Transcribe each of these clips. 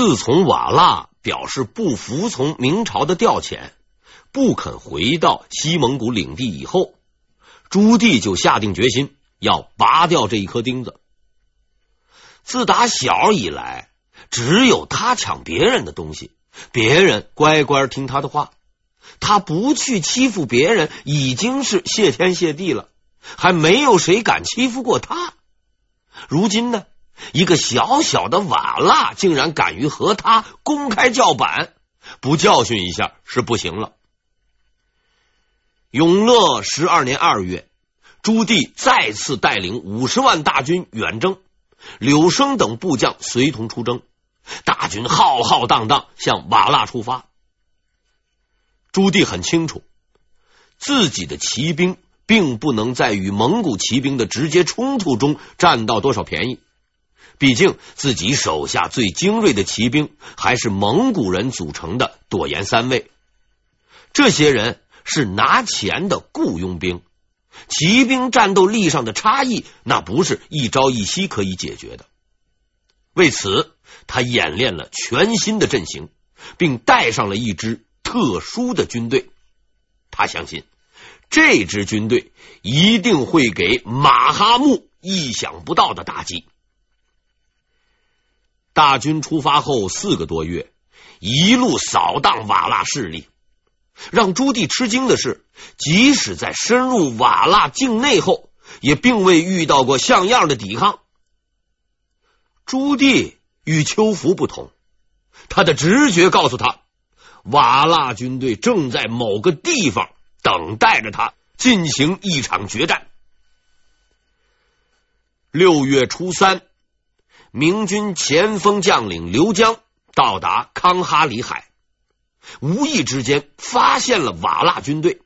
自从瓦剌表示不服从明朝的调遣，不肯回到西蒙古领地以后，朱棣就下定决心要拔掉这一颗钉子。自打小以来，只有他抢别人的东西，别人乖乖听他的话，他不去欺负别人，已经是谢天谢地了，还没有谁敢欺负过他。如今呢？一个小小的瓦剌竟然敢于和他公开叫板，不教训一下是不行了。永乐十二年二月，朱棣再次带领五十万大军远征，柳生等部将随同出征，大军浩浩荡荡向瓦剌出发。朱棣很清楚，自己的骑兵并不能在与蒙古骑兵的直接冲突中占到多少便宜。毕竟自己手下最精锐的骑兵还是蒙古人组成的朵颜三卫，这些人是拿钱的雇佣兵，骑兵战斗力上的差异那不是一朝一夕可以解决的。为此，他演练了全新的阵型，并带上了一支特殊的军队。他相信这支军队一定会给马哈木意想不到的打击。大军出发后四个多月，一路扫荡瓦剌势力。让朱棣吃惊的是，即使在深入瓦剌境内后，也并未遇到过像样的抵抗。朱棣与邱福不同，他的直觉告诉他，瓦剌军队正在某个地方等待着他进行一场决战。六月初三。明军前锋将领刘江到达康哈里海，无意之间发现了瓦剌军队，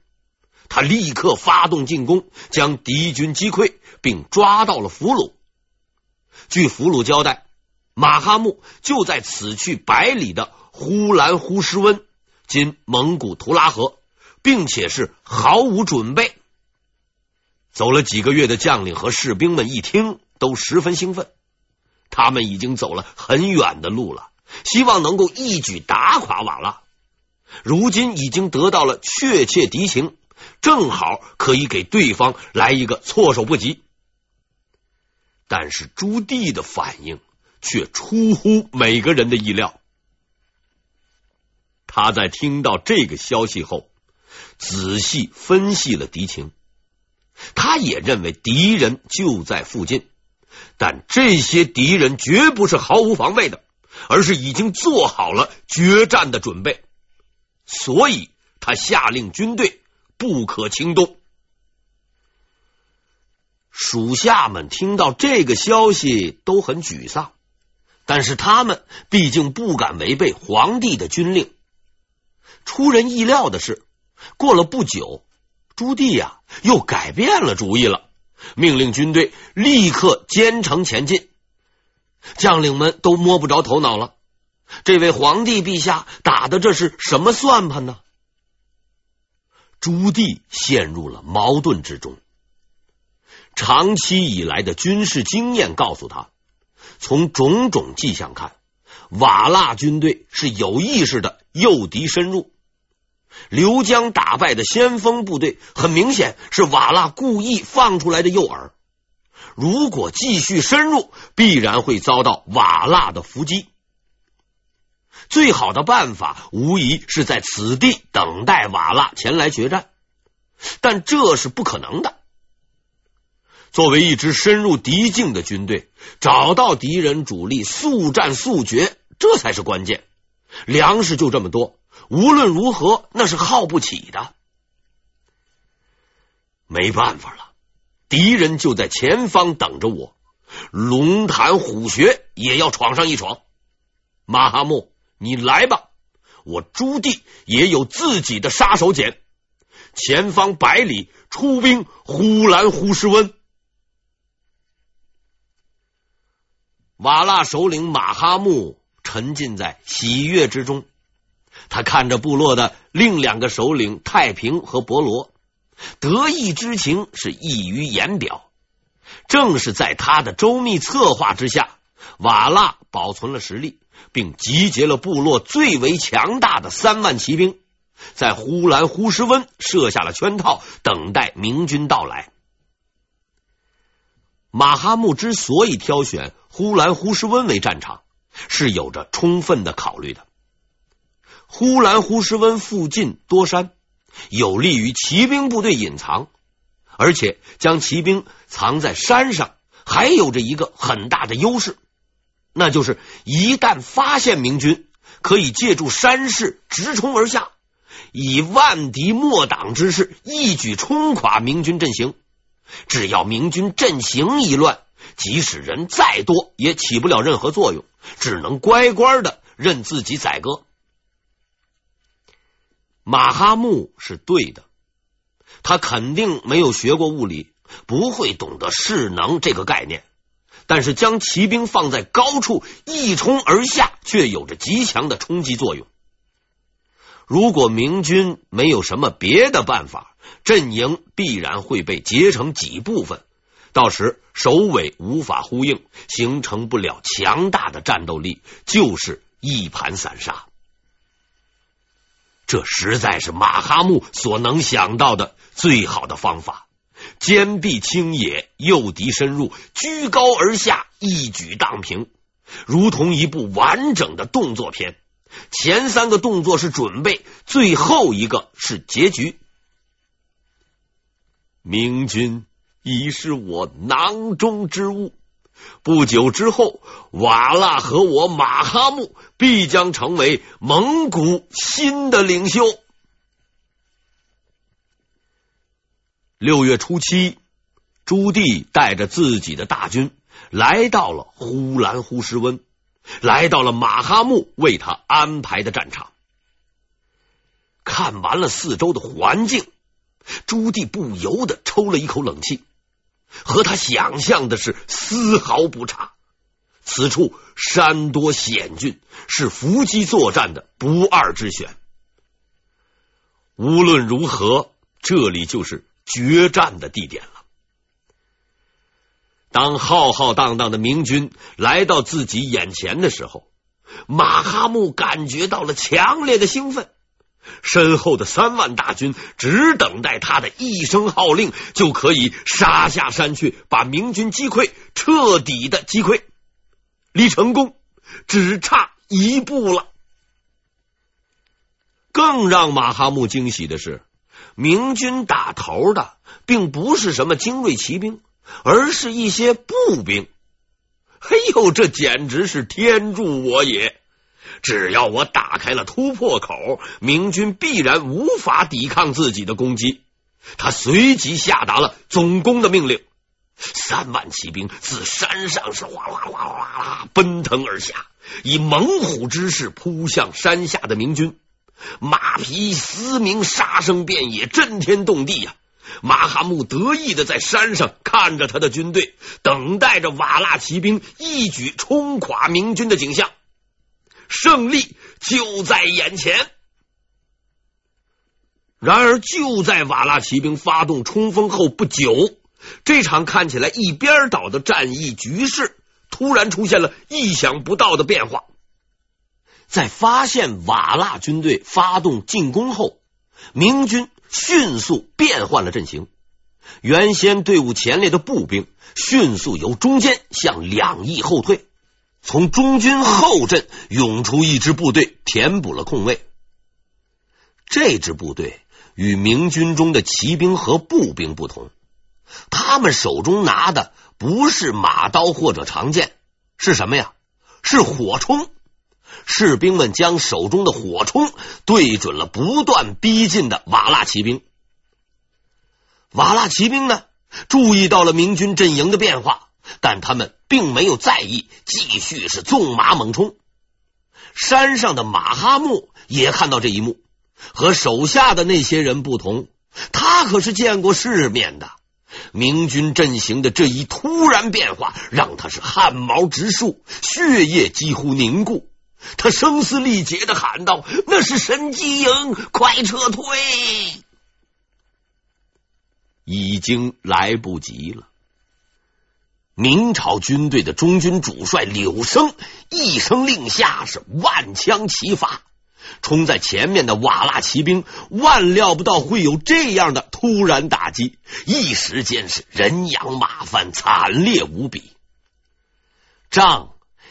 他立刻发动进攻，将敌军击溃，并抓到了俘虏。据俘虏交代，马哈木就在此去百里的呼兰呼师温（今蒙古图拉河），并且是毫无准备。走了几个月的将领和士兵们一听，都十分兴奋。他们已经走了很远的路了，希望能够一举打垮瓦剌。如今已经得到了确切敌情，正好可以给对方来一个措手不及。但是朱棣的反应却出乎每个人的意料。他在听到这个消息后，仔细分析了敌情，他也认为敌人就在附近。但这些敌人绝不是毫无防备的，而是已经做好了决战的准备，所以他下令军队不可轻动。属下们听到这个消息都很沮丧，但是他们毕竟不敢违背皇帝的军令。出人意料的是，过了不久，朱棣呀又改变了主意了。命令军队立刻兼程前进，将领们都摸不着头脑了。这位皇帝陛下打的这是什么算盘呢？朱棣陷入了矛盾之中。长期以来的军事经验告诉他，从种种迹象看，瓦剌军队是有意识的诱敌深入。刘江打败的先锋部队，很明显是瓦剌故意放出来的诱饵。如果继续深入，必然会遭到瓦剌的伏击。最好的办法，无疑是在此地等待瓦剌前来决战，但这是不可能的。作为一支深入敌境的军队，找到敌人主力，速战速决，这才是关键。粮食就这么多。无论如何，那是耗不起的。没办法了，敌人就在前方等着我，龙潭虎穴也要闯上一闯。马哈木，你来吧，我朱棣也有自己的杀手锏。前方百里出兵呼兰呼师温。瓦剌首领马哈木沉浸在喜悦之中。他看着部落的另两个首领太平和伯罗，得意之情是溢于言表。正是在他的周密策划之下，瓦剌保存了实力，并集结了部落最为强大的三万骑兵，在呼兰呼什温设下了圈套，等待明军到来。马哈木之所以挑选呼兰呼什温为战场，是有着充分的考虑的。呼兰呼什温附近多山，有利于骑兵部队隐藏，而且将骑兵藏在山上，还有着一个很大的优势，那就是一旦发现明军，可以借助山势直冲而下，以万敌莫挡之势一举冲垮明军阵型。只要明军阵型一乱，即使人再多，也起不了任何作用，只能乖乖的任自己宰割。马哈木是对的，他肯定没有学过物理，不会懂得势能这个概念。但是将骑兵放在高处一冲而下，却有着极强的冲击作用。如果明军没有什么别的办法，阵营必然会被截成几部分，到时首尾无法呼应，形成不了强大的战斗力，就是一盘散沙。这实在是马哈木所能想到的最好的方法：坚壁清野，诱敌深入，居高而下，一举荡平，如同一部完整的动作片。前三个动作是准备，最后一个是结局。明君已是我囊中之物，不久之后，瓦剌和我马哈木必将成为蒙古新的领袖。六月初七，朱棣带着自己的大军来到了呼兰呼什温，来到了马哈木为他安排的战场。看完了四周的环境。朱棣不由得抽了一口冷气，和他想象的是丝毫不差。此处山多险峻，是伏击作战的不二之选。无论如何，这里就是决战的地点了。当浩浩荡荡的明军来到自己眼前的时候，马哈木感觉到了强烈的兴奋。身后的三万大军只等待他的一声号令，就可以杀下山去，把明军击溃，彻底的击溃，离成功只差一步了。更让马哈木惊喜的是，明军打头的并不是什么精锐骑兵，而是一些步兵。哎呦，这简直是天助我也！只要我打开了突破口，明军必然无法抵抗自己的攻击。他随即下达了总攻的命令，三万骑兵自山上是哗啦啦哗啦奔腾而下，以猛虎之势扑向山下的明军。马匹嘶鸣，杀声遍野，震天动地呀！马哈木得意的在山上看着他的军队，等待着瓦剌骑兵一举冲垮明军的景象。胜利就在眼前。然而，就在瓦剌骑兵发动冲锋后不久，这场看起来一边倒的战役局势突然出现了意想不到的变化。在发现瓦剌军队发动进攻后，明军迅速变换了阵型。原先队伍前列的步兵迅速由中间向两翼后退。从中军后阵涌出一支部队，填补了空位。这支部队与明军中的骑兵和步兵不同，他们手中拿的不是马刀或者长剑，是什么呀？是火冲。士兵们将手中的火冲对准了不断逼近的瓦剌骑兵。瓦剌骑兵呢，注意到了明军阵营的变化。但他们并没有在意，继续是纵马猛冲。山上的马哈木也看到这一幕，和手下的那些人不同，他可是见过世面的。明军阵型的这一突然变化，让他是汗毛直竖，血液几乎凝固。他声嘶力竭的喊道：“那是神机营，快撤退！”已经来不及了。明朝军队的中军主帅柳生一声令下，是万枪齐发，冲在前面的瓦剌骑兵万料不到会有这样的突然打击，一时间是人仰马翻，惨烈无比。仗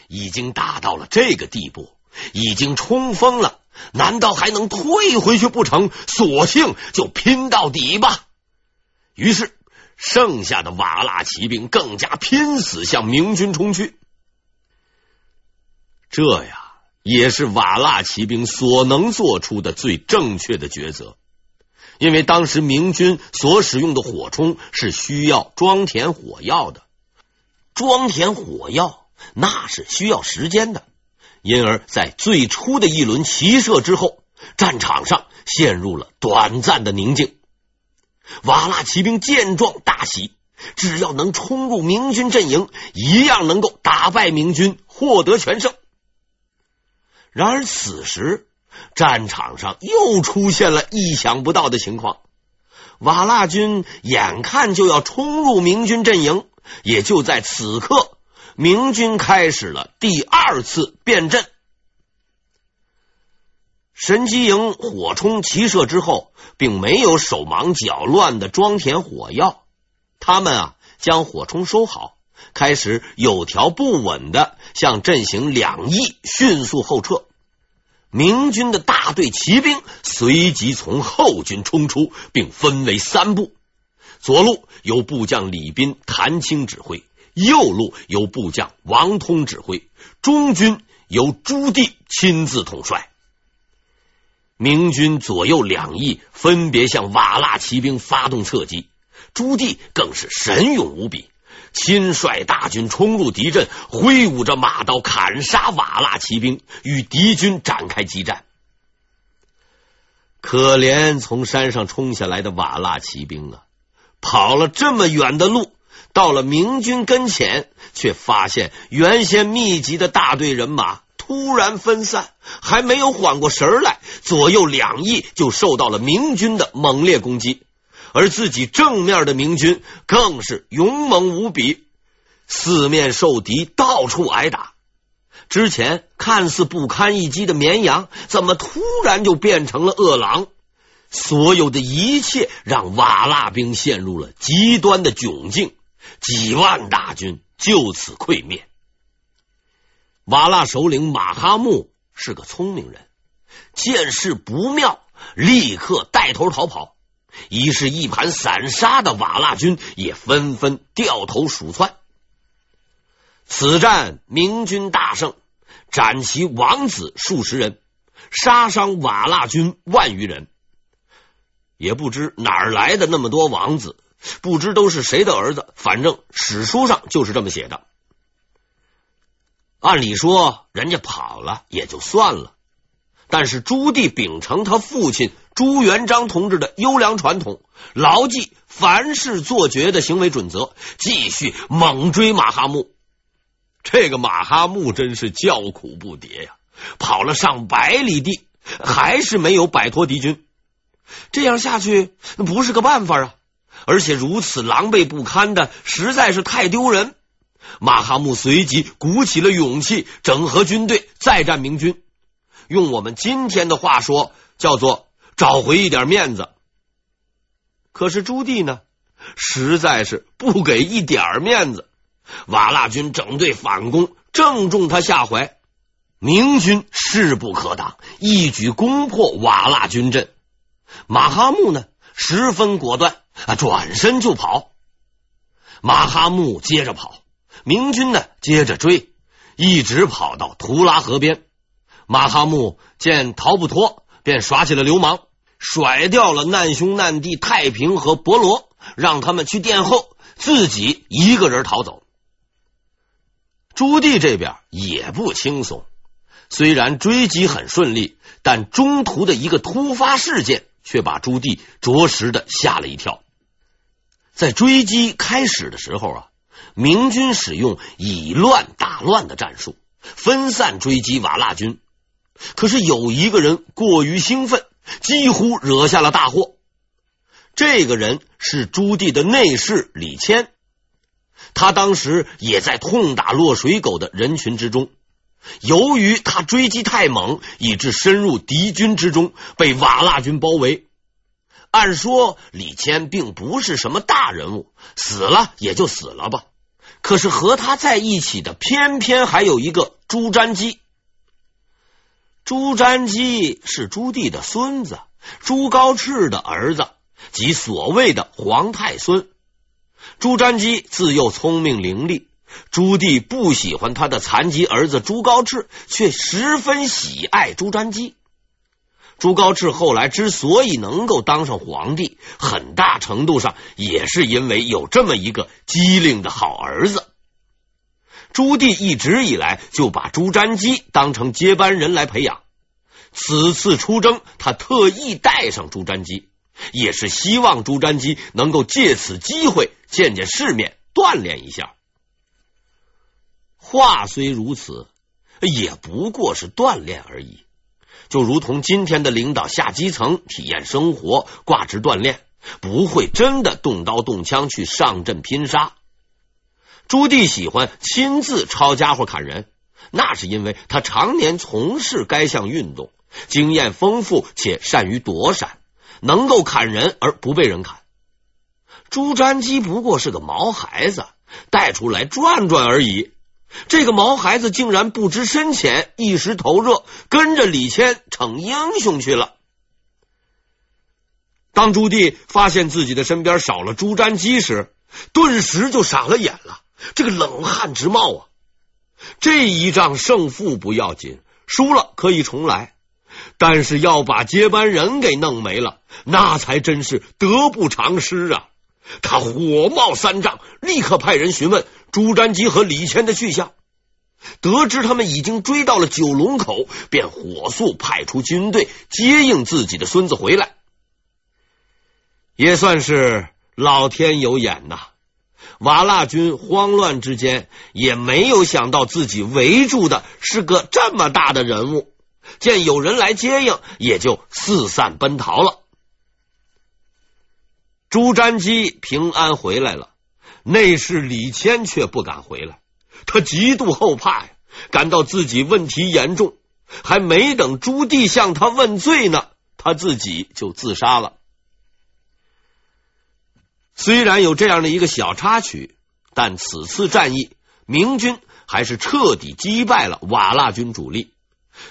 已经打到了这个地步，已经冲锋了，难道还能退回去不成？索性就拼到底吧。于是。剩下的瓦剌骑兵更加拼死向明军冲去，这呀也是瓦剌骑兵所能做出的最正确的抉择，因为当时明军所使用的火冲是需要装填火药的，装填火药那是需要时间的，因而，在最初的一轮齐射之后，战场上陷入了短暂的宁静。瓦剌骑兵见状大喜，只要能冲入明军阵营，一样能够打败明军，获得全胜。然而此时战场上又出现了意想不到的情况，瓦剌军眼看就要冲入明军阵营，也就在此刻，明军开始了第二次变阵。神机营火冲齐射之后，并没有手忙脚乱的装填火药，他们啊将火冲收好，开始有条不紊的向阵型两翼迅速后撤。明军的大队骑兵随即从后军冲出，并分为三部：左路由部将李斌、谭青指挥，右路由部将王通指挥，中军由朱棣亲自统帅。明军左右两翼分别向瓦剌骑兵发动侧击，朱棣更是神勇无比，亲率大军冲入敌阵，挥舞着马刀砍杀瓦剌骑兵，与敌军展开激战。可怜从山上冲下来的瓦剌骑兵啊，跑了这么远的路，到了明军跟前，却发现原先密集的大队人马。突然分散，还没有缓过神来，左右两翼就受到了明军的猛烈攻击，而自己正面的明军更是勇猛无比，四面受敌，到处挨打。之前看似不堪一击的绵羊，怎么突然就变成了饿狼？所有的一切让瓦剌兵陷入了极端的窘境，几万大军就此溃灭。瓦剌首领马哈木是个聪明人，见势不妙，立刻带头逃跑。于是，一盘散沙的瓦剌军也纷纷掉头鼠窜。此战明军大胜，斩其王子数十人，杀伤瓦剌军万余人。也不知哪儿来的那么多王子，不知都是谁的儿子，反正史书上就是这么写的。按理说，人家跑了也就算了，但是朱棣秉承他父亲朱元璋同志的优良传统，牢记凡事做绝的行为准则，继续猛追马哈木。这个马哈木真是叫苦不迭呀，跑了上百里地，还是没有摆脱敌军。这样下去不是个办法啊！而且如此狼狈不堪的，实在是太丢人。马哈木随即鼓起了勇气，整合军队，再战明军。用我们今天的话说，叫做找回一点面子。可是朱棣呢，实在是不给一点面子。瓦剌军整队反攻，正中他下怀。明军势不可挡，一举攻破瓦剌军阵。马哈木呢，十分果断，啊，转身就跑。马哈木接着跑。明军呢，接着追，一直跑到图拉河边。马哈木见逃不脱，便耍起了流氓，甩掉了难兄难弟太平和伯罗，让他们去殿后，自己一个人逃走。朱棣这边也不轻松，虽然追击很顺利，但中途的一个突发事件却把朱棣着实的吓了一跳。在追击开始的时候啊。明军使用以乱打乱的战术，分散追击瓦剌军。可是有一个人过于兴奋，几乎惹下了大祸。这个人是朱棣的内侍李谦。他当时也在痛打落水狗的人群之中。由于他追击太猛，以致深入敌军之中，被瓦剌军包围。按说李谦并不是什么大人物，死了也就死了吧。可是和他在一起的，偏偏还有一个朱瞻基。朱瞻基是朱棣的孙子，朱高炽的儿子，即所谓的皇太孙。朱瞻基自幼聪明伶俐。朱棣不喜欢他的残疾儿子朱高炽，却十分喜爱朱瞻基。朱高炽后来之所以能够当上皇帝，很大程度上也是因为有这么一个机灵的好儿子。朱棣一直以来就把朱瞻基当成接班人来培养。此次出征，他特意带上朱瞻基，也是希望朱瞻基能够借此机会见见世面，锻炼一下。话虽如此，也不过是锻炼而已。就如同今天的领导下基层体验生活，挂职锻炼，不会真的动刀动枪去上阵拼杀。朱棣喜欢亲自抄家伙砍人，那是因为他常年从事该项运动，经验丰富且善于躲闪，能够砍人而不被人砍。朱瞻基不过是个毛孩子，带出来转转而已。这个毛孩子竟然不知深浅，一时头热，跟着李谦逞英雄去了。当朱棣发现自己的身边少了朱瞻基时，顿时就傻了眼了，这个冷汗直冒啊！这一仗胜负不要紧，输了可以重来，但是要把接班人给弄没了，那才真是得不偿失啊！他火冒三丈，立刻派人询问。朱瞻基和李谦的去向，得知他们已经追到了九龙口，便火速派出军队接应自己的孙子回来，也算是老天有眼呐！瓦剌军慌乱之间，也没有想到自己围住的是个这么大的人物，见有人来接应，也就四散奔逃了。朱瞻基平安回来了。内侍李谦却不敢回来，他极度后怕呀，感到自己问题严重，还没等朱棣向他问罪呢，他自己就自杀了。虽然有这样的一个小插曲，但此次战役，明军还是彻底击败了瓦剌军主力。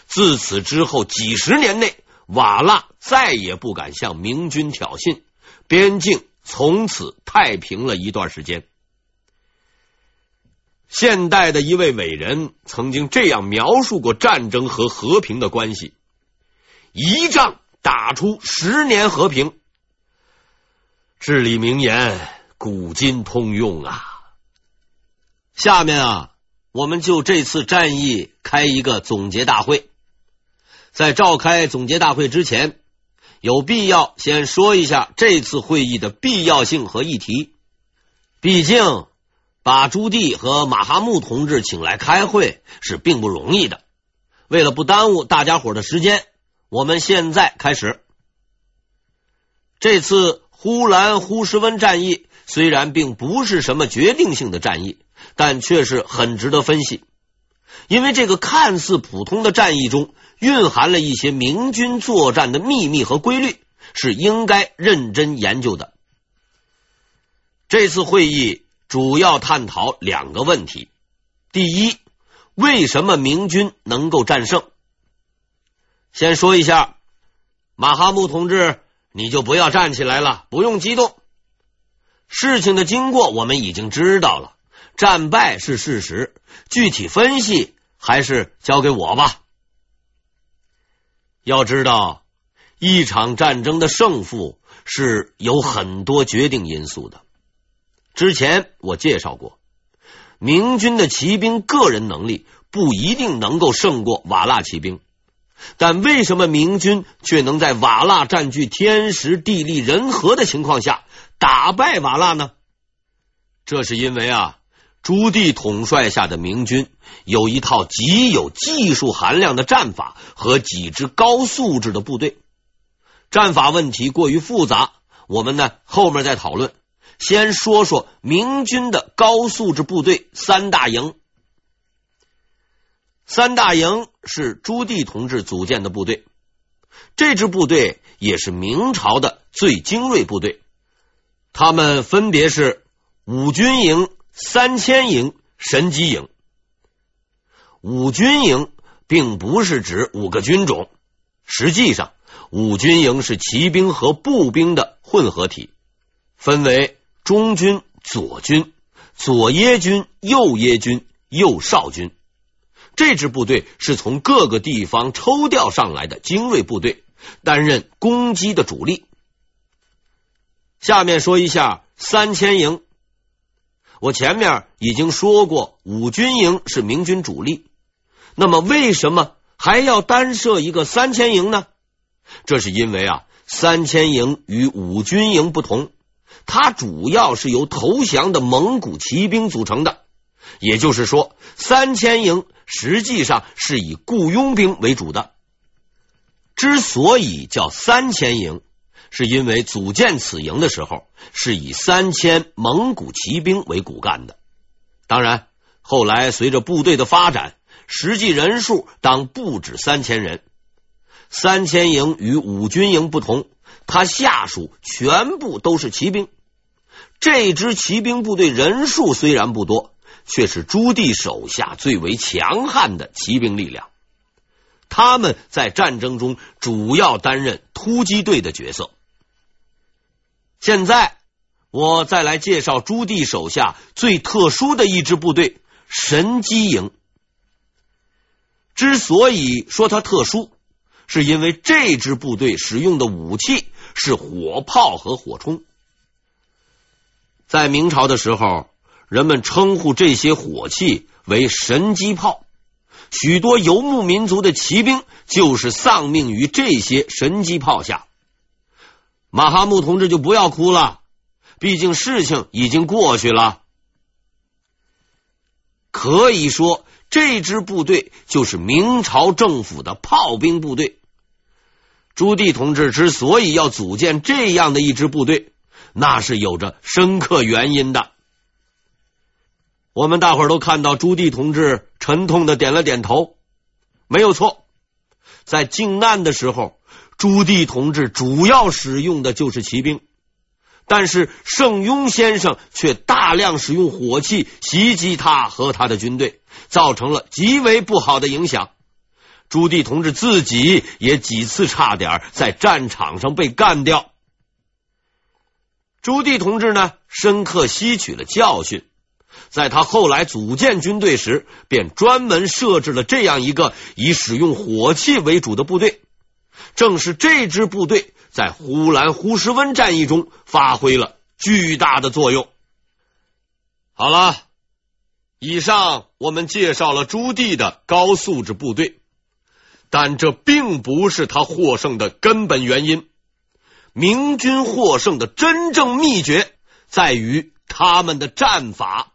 自此之后几十年内，瓦剌再也不敢向明军挑衅，边境。从此太平了一段时间。现代的一位伟人曾经这样描述过战争和和平的关系：一仗打出十年和平。至理名言，古今通用啊！下面啊，我们就这次战役开一个总结大会。在召开总结大会之前。有必要先说一下这次会议的必要性和议题。毕竟，把朱棣和马哈木同志请来开会是并不容易的。为了不耽误大家伙的时间，我们现在开始。这次呼兰呼什温战役虽然并不是什么决定性的战役，但却是很值得分析。因为这个看似普通的战役中，蕴含了一些明军作战的秘密和规律，是应该认真研究的。这次会议主要探讨两个问题：第一，为什么明军能够战胜？先说一下，马哈木同志，你就不要站起来了，不用激动。事情的经过我们已经知道了。战败是事实，具体分析还是交给我吧。要知道，一场战争的胜负是有很多决定因素的。之前我介绍过，明军的骑兵个人能力不一定能够胜过瓦剌骑兵，但为什么明军却能在瓦剌占据天时地利人和的情况下打败瓦剌呢？这是因为啊。朱棣统帅下的明军有一套极有技术含量的战法和几支高素质的部队。战法问题过于复杂，我们呢后面再讨论。先说说明军的高素质部队三大营。三大营是朱棣同志组建的部队，这支部队也是明朝的最精锐部队。他们分别是五军营、三千营、神机营。五军营并不是指五个军种，实际上五军营是骑兵和步兵的混合体，分为中军、左军、左耶军、右耶军、右少军。这支部队是从各个地方抽调上来的精锐部队，担任攻击的主力。下面说一下三千营。我前面已经说过，五军营是明军主力。那么，为什么还要单设一个三千营呢？这是因为啊，三千营与五军营不同，它主要是由投降的蒙古骑兵组成的。也就是说，三千营实际上是以雇佣兵为主的。之所以叫三千营。是因为组建此营的时候是以三千蒙古骑兵为骨干的，当然后来随着部队的发展，实际人数当不止三千人。三千营与五军营不同，它下属全部都是骑兵。这支骑兵部队人数虽然不多，却是朱棣手下最为强悍的骑兵力量。他们在战争中主要担任突击队的角色。现在我再来介绍朱棣手下最特殊的一支部队——神机营。之所以说它特殊，是因为这支部队使用的武器是火炮和火冲。在明朝的时候，人们称呼这些火器为神机炮，许多游牧民族的骑兵就是丧命于这些神机炮下。马哈木同志就不要哭了，毕竟事情已经过去了。可以说，这支部队就是明朝政府的炮兵部队。朱棣同志之所以要组建这样的一支部队，那是有着深刻原因的。我们大伙儿都看到朱棣同志沉痛的点了点头，没有错，在靖难的时候。朱棣同志主要使用的就是骑兵，但是盛庸先生却大量使用火器袭击他和他的军队，造成了极为不好的影响。朱棣同志自己也几次差点在战场上被干掉。朱棣同志呢，深刻吸取了教训，在他后来组建军队时，便专门设置了这样一个以使用火器为主的部队。正是这支部队在呼兰呼石温战役中发挥了巨大的作用。好了，以上我们介绍了朱棣的高素质部队，但这并不是他获胜的根本原因。明军获胜的真正秘诀在于他们的战法。